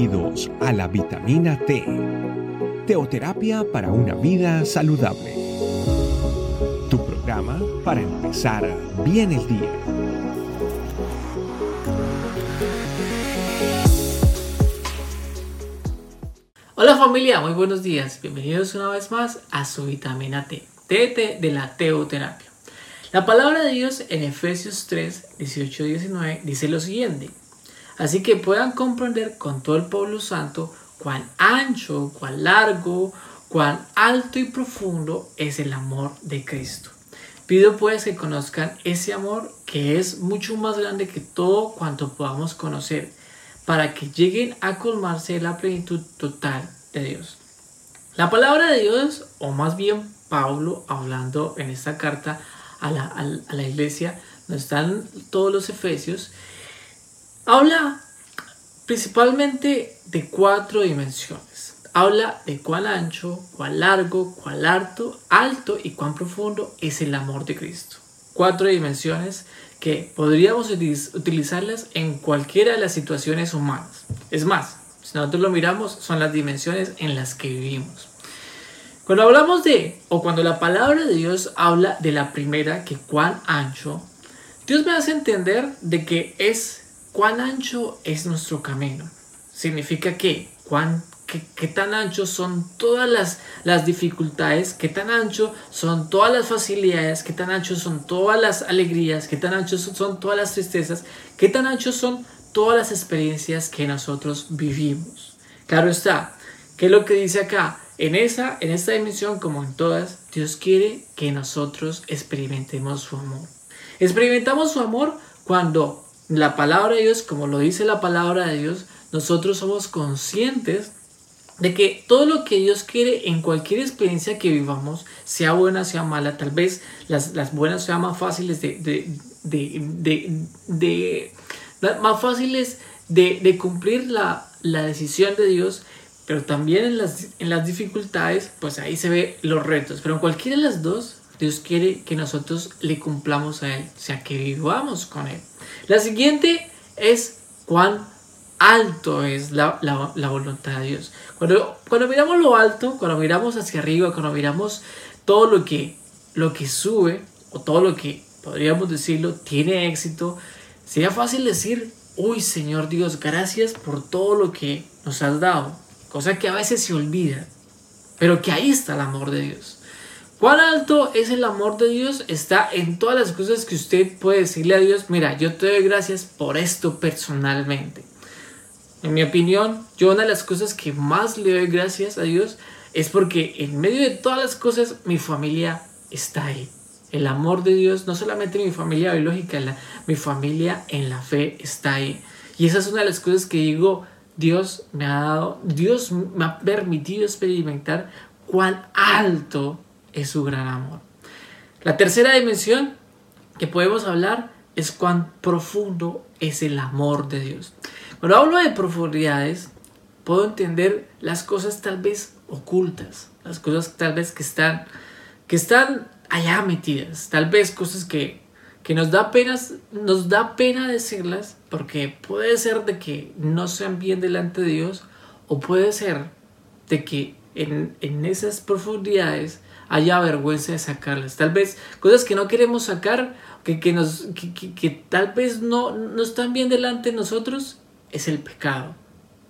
Bienvenidos a la vitamina T, teoterapia para una vida saludable. Tu programa para empezar bien el día. Hola familia, muy buenos días. Bienvenidos una vez más a su vitamina T, TT de la teoterapia. La palabra de Dios en Efesios 3, 18 19 dice lo siguiente. Así que puedan comprender con todo el pueblo santo cuán ancho, cuán largo, cuán alto y profundo es el amor de Cristo. Pido pues que conozcan ese amor que es mucho más grande que todo cuanto podamos conocer, para que lleguen a colmarse la plenitud total de Dios. La palabra de Dios, o más bien Pablo hablando en esta carta a la, iglesia, donde están todos los efesios, Habla principalmente de cuatro dimensiones. Habla de cuán ancho, cuán largo, cuán alto, alto y cuán profundo es el amor de Cristo. Cuatro dimensiones que podríamos utilizarlas en cualquiera de las situaciones humanas. Es más, si nosotros lo miramos, son las dimensiones en las que vivimos. Cuando hablamos de, o cuando la palabra de Dios habla de la primera, que cuán ancho, Dios me hace entender de que es ¿Cuán ancho es nuestro camino? Significa que, ¿cuán, qué, tan ancho son todas las, las dificultades, qué tan ancho son todas las facilidades, qué tan ancho son todas las alegrías, qué tan ancho son todas las tristezas, qué tan ancho son todas las experiencias que nosotros vivimos. Claro está, ¿qué es lo que dice acá? En esa, en esta dimensión, como en todas, Dios quiere que nosotros experimentemos su amor. Experimentamos su amor cuando la palabra de Dios, como lo dice la palabra de Dios, nosotros somos conscientes de que todo lo que Dios quiere en cualquier experiencia que vivamos, sea buena, sea mala, tal vez las, buenas sean más fáciles de, de, más fáciles de, cumplir la, la, decisión de Dios, pero también en las, en las dificultades, pues ahí se ve los retos. Pero en cualquiera de las dos, Dios quiere que nosotros le cumplamos a Él, o sea, que vivamos con Él. La siguiente es cuán alto es la, voluntad de Dios. Cuando, cuando miramos lo alto, cuando miramos hacia arriba, cuando miramos todo lo que, lo que sube, o todo lo que podríamos decirlo, tiene éxito, sería fácil decir, uy Señor Dios, gracias por todo lo que nos has dado. Cosa que a veces se olvida, pero que ahí está el amor de Dios. ¿Cuán alto es el amor de Dios? Está en todas las cosas que usted puede decirle a Dios, mira, yo te doy gracias por esto personalmente. En mi opinión, yo una de las cosas que más le doy gracias a Dios es porque en medio de todas las cosas mi familia está ahí. El amor de Dios, no solamente mi familia biológica, mi familia en la fe está ahí. Y esa es una de las cosas que digo, Dios me ha dado, Dios me ha permitido experimentar cuán alto es su gran amor. La tercera dimensión que podemos hablar es cuán profundo es el amor de Dios. Cuando hablo de profundidades, puedo entender las cosas tal vez ocultas, las cosas tal vez que están, que están allá metidas, tal vez cosas que, que nos, da pena, nos da pena decirlas porque puede ser de que no sean bien delante de Dios o puede ser de que en, en esas profundidades haya vergüenza de sacarlas. Tal vez cosas que no queremos sacar, que, que nos, que, tal vez no, no están bien delante de nosotros, es el pecado.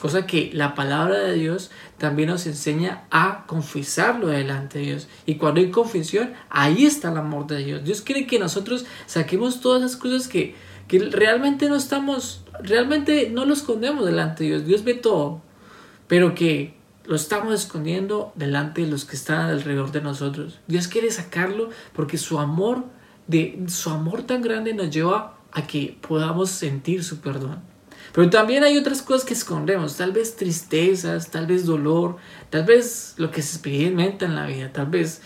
Cosa que la palabra de Dios también nos enseña a confesarlo delante de Dios. Y cuando hay confesión, ahí está el amor de Dios. Dios quiere que nosotros saquemos todas esas cosas que, que realmente no estamos, realmente no lo escondemos delante de Dios. Dios ve todo. Pero que lo estamos escondiendo delante de los que están alrededor de nosotros. Dios quiere sacarlo porque su amor, de, su amor tan grande nos lleva a que podamos sentir su perdón. Pero también hay otras cosas que escondemos, tal vez tristezas, tal vez dolor, tal vez lo que se experimenta en la vida, tal vez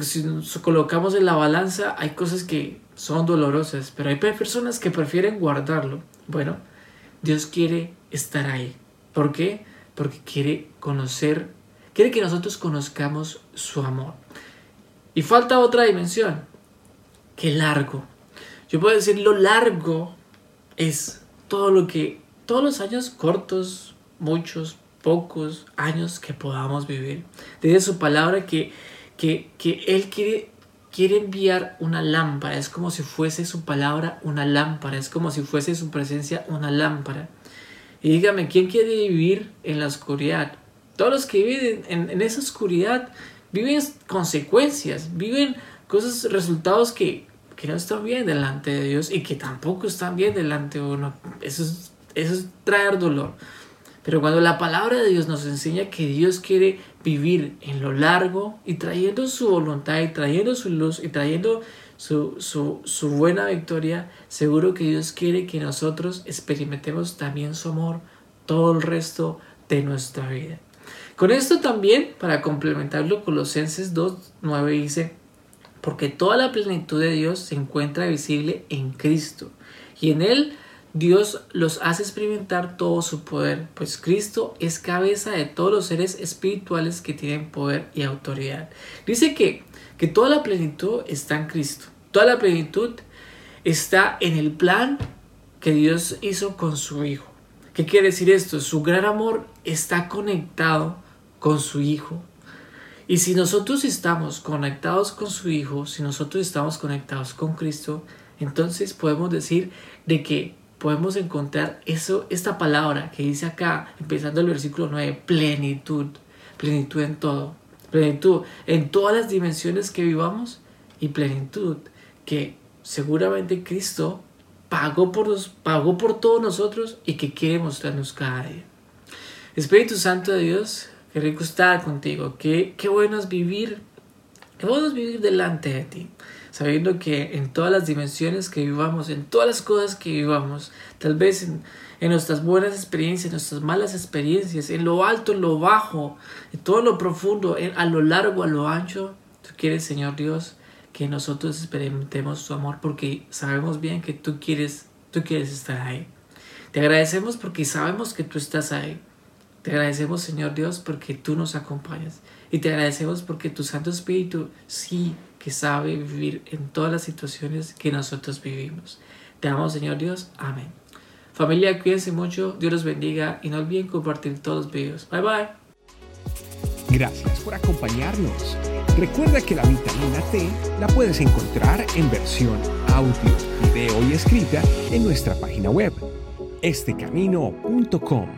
si nos colocamos en la balanza hay cosas que son dolorosas, pero hay personas que prefieren guardarlo. Bueno, Dios quiere estar ahí. ¿Por qué? Porque quiere conocer, quiere que nosotros conozcamos su amor. Y falta otra dimensión, que largo. Yo puedo decir lo largo es todo lo que, todos los años cortos, muchos, pocos años que podamos vivir. Dice su palabra que, que, que Él quiere, quiere enviar una lámpara. Es como si fuese su palabra una lámpara. Es como si fuese su presencia una lámpara. Y dígame, ¿quién quiere vivir en la oscuridad? Todos los que viven en, esa oscuridad viven consecuencias, viven cosas, resultados que, que no están bien delante de Dios y que tampoco están bien delante de uno. Eso es, eso es traer dolor. Pero cuando la palabra de Dios nos enseña que Dios quiere vivir en lo largo y trayendo su voluntad y trayendo su luz y trayendo su, su, su buena victoria, seguro que Dios quiere que nosotros experimentemos también su amor todo el resto de nuestra vida. Con esto también, para complementarlo, Colosenses 2.9 dice, porque toda la plenitud de Dios se encuentra visible en Cristo, y en Él Dios los hace experimentar todo su poder, pues Cristo es cabeza de todos los seres espirituales que tienen poder y autoridad. Dice que, que toda la plenitud está en Cristo, toda la plenitud está en el plan que Dios hizo con su Hijo. ¿Qué quiere decir esto? Su gran amor está conectado con su Hijo. Y si nosotros estamos conectados con su Hijo, si nosotros estamos conectados con Cristo, entonces podemos decir de que podemos encontrar eso, esta palabra que dice acá, empezando el versículo 9, plenitud, plenitud en todo, plenitud en todas las dimensiones que vivamos y plenitud que seguramente Cristo pagó por, nos, pagó por todos nosotros y que quiere mostrarnos cada día. Espíritu Santo de Dios, Qué rico estar contigo. Qué, qué bueno es vivir. Qué bueno es vivir delante de ti. Sabiendo que en todas las dimensiones que vivamos, en todas las cosas que vivamos, tal vez en, nuestras buenas experiencias, en nuestras malas experiencias, en lo alto, en lo bajo, en todo lo profundo, en, a lo largo, a lo ancho, tú quieres, Señor Dios, que nosotros experimentemos tu amor porque sabemos bien que tú quieres, tú quieres estar ahí. Te agradecemos porque sabemos que tú estás ahí. Te agradecemos, Señor Dios, porque tú nos acompañas. Y te agradecemos porque tu Santo Espíritu sí que sabe vivir en todas las situaciones que nosotros vivimos. Te amo, Señor Dios. Amén. Familia, cuídense mucho. Dios los bendiga. Y no olviden compartir todos los videos. Bye bye. Gracias por acompañarnos. Recuerda que la vitamina T la puedes encontrar en versión audio, video y escrita en nuestra página web, estecamino.com.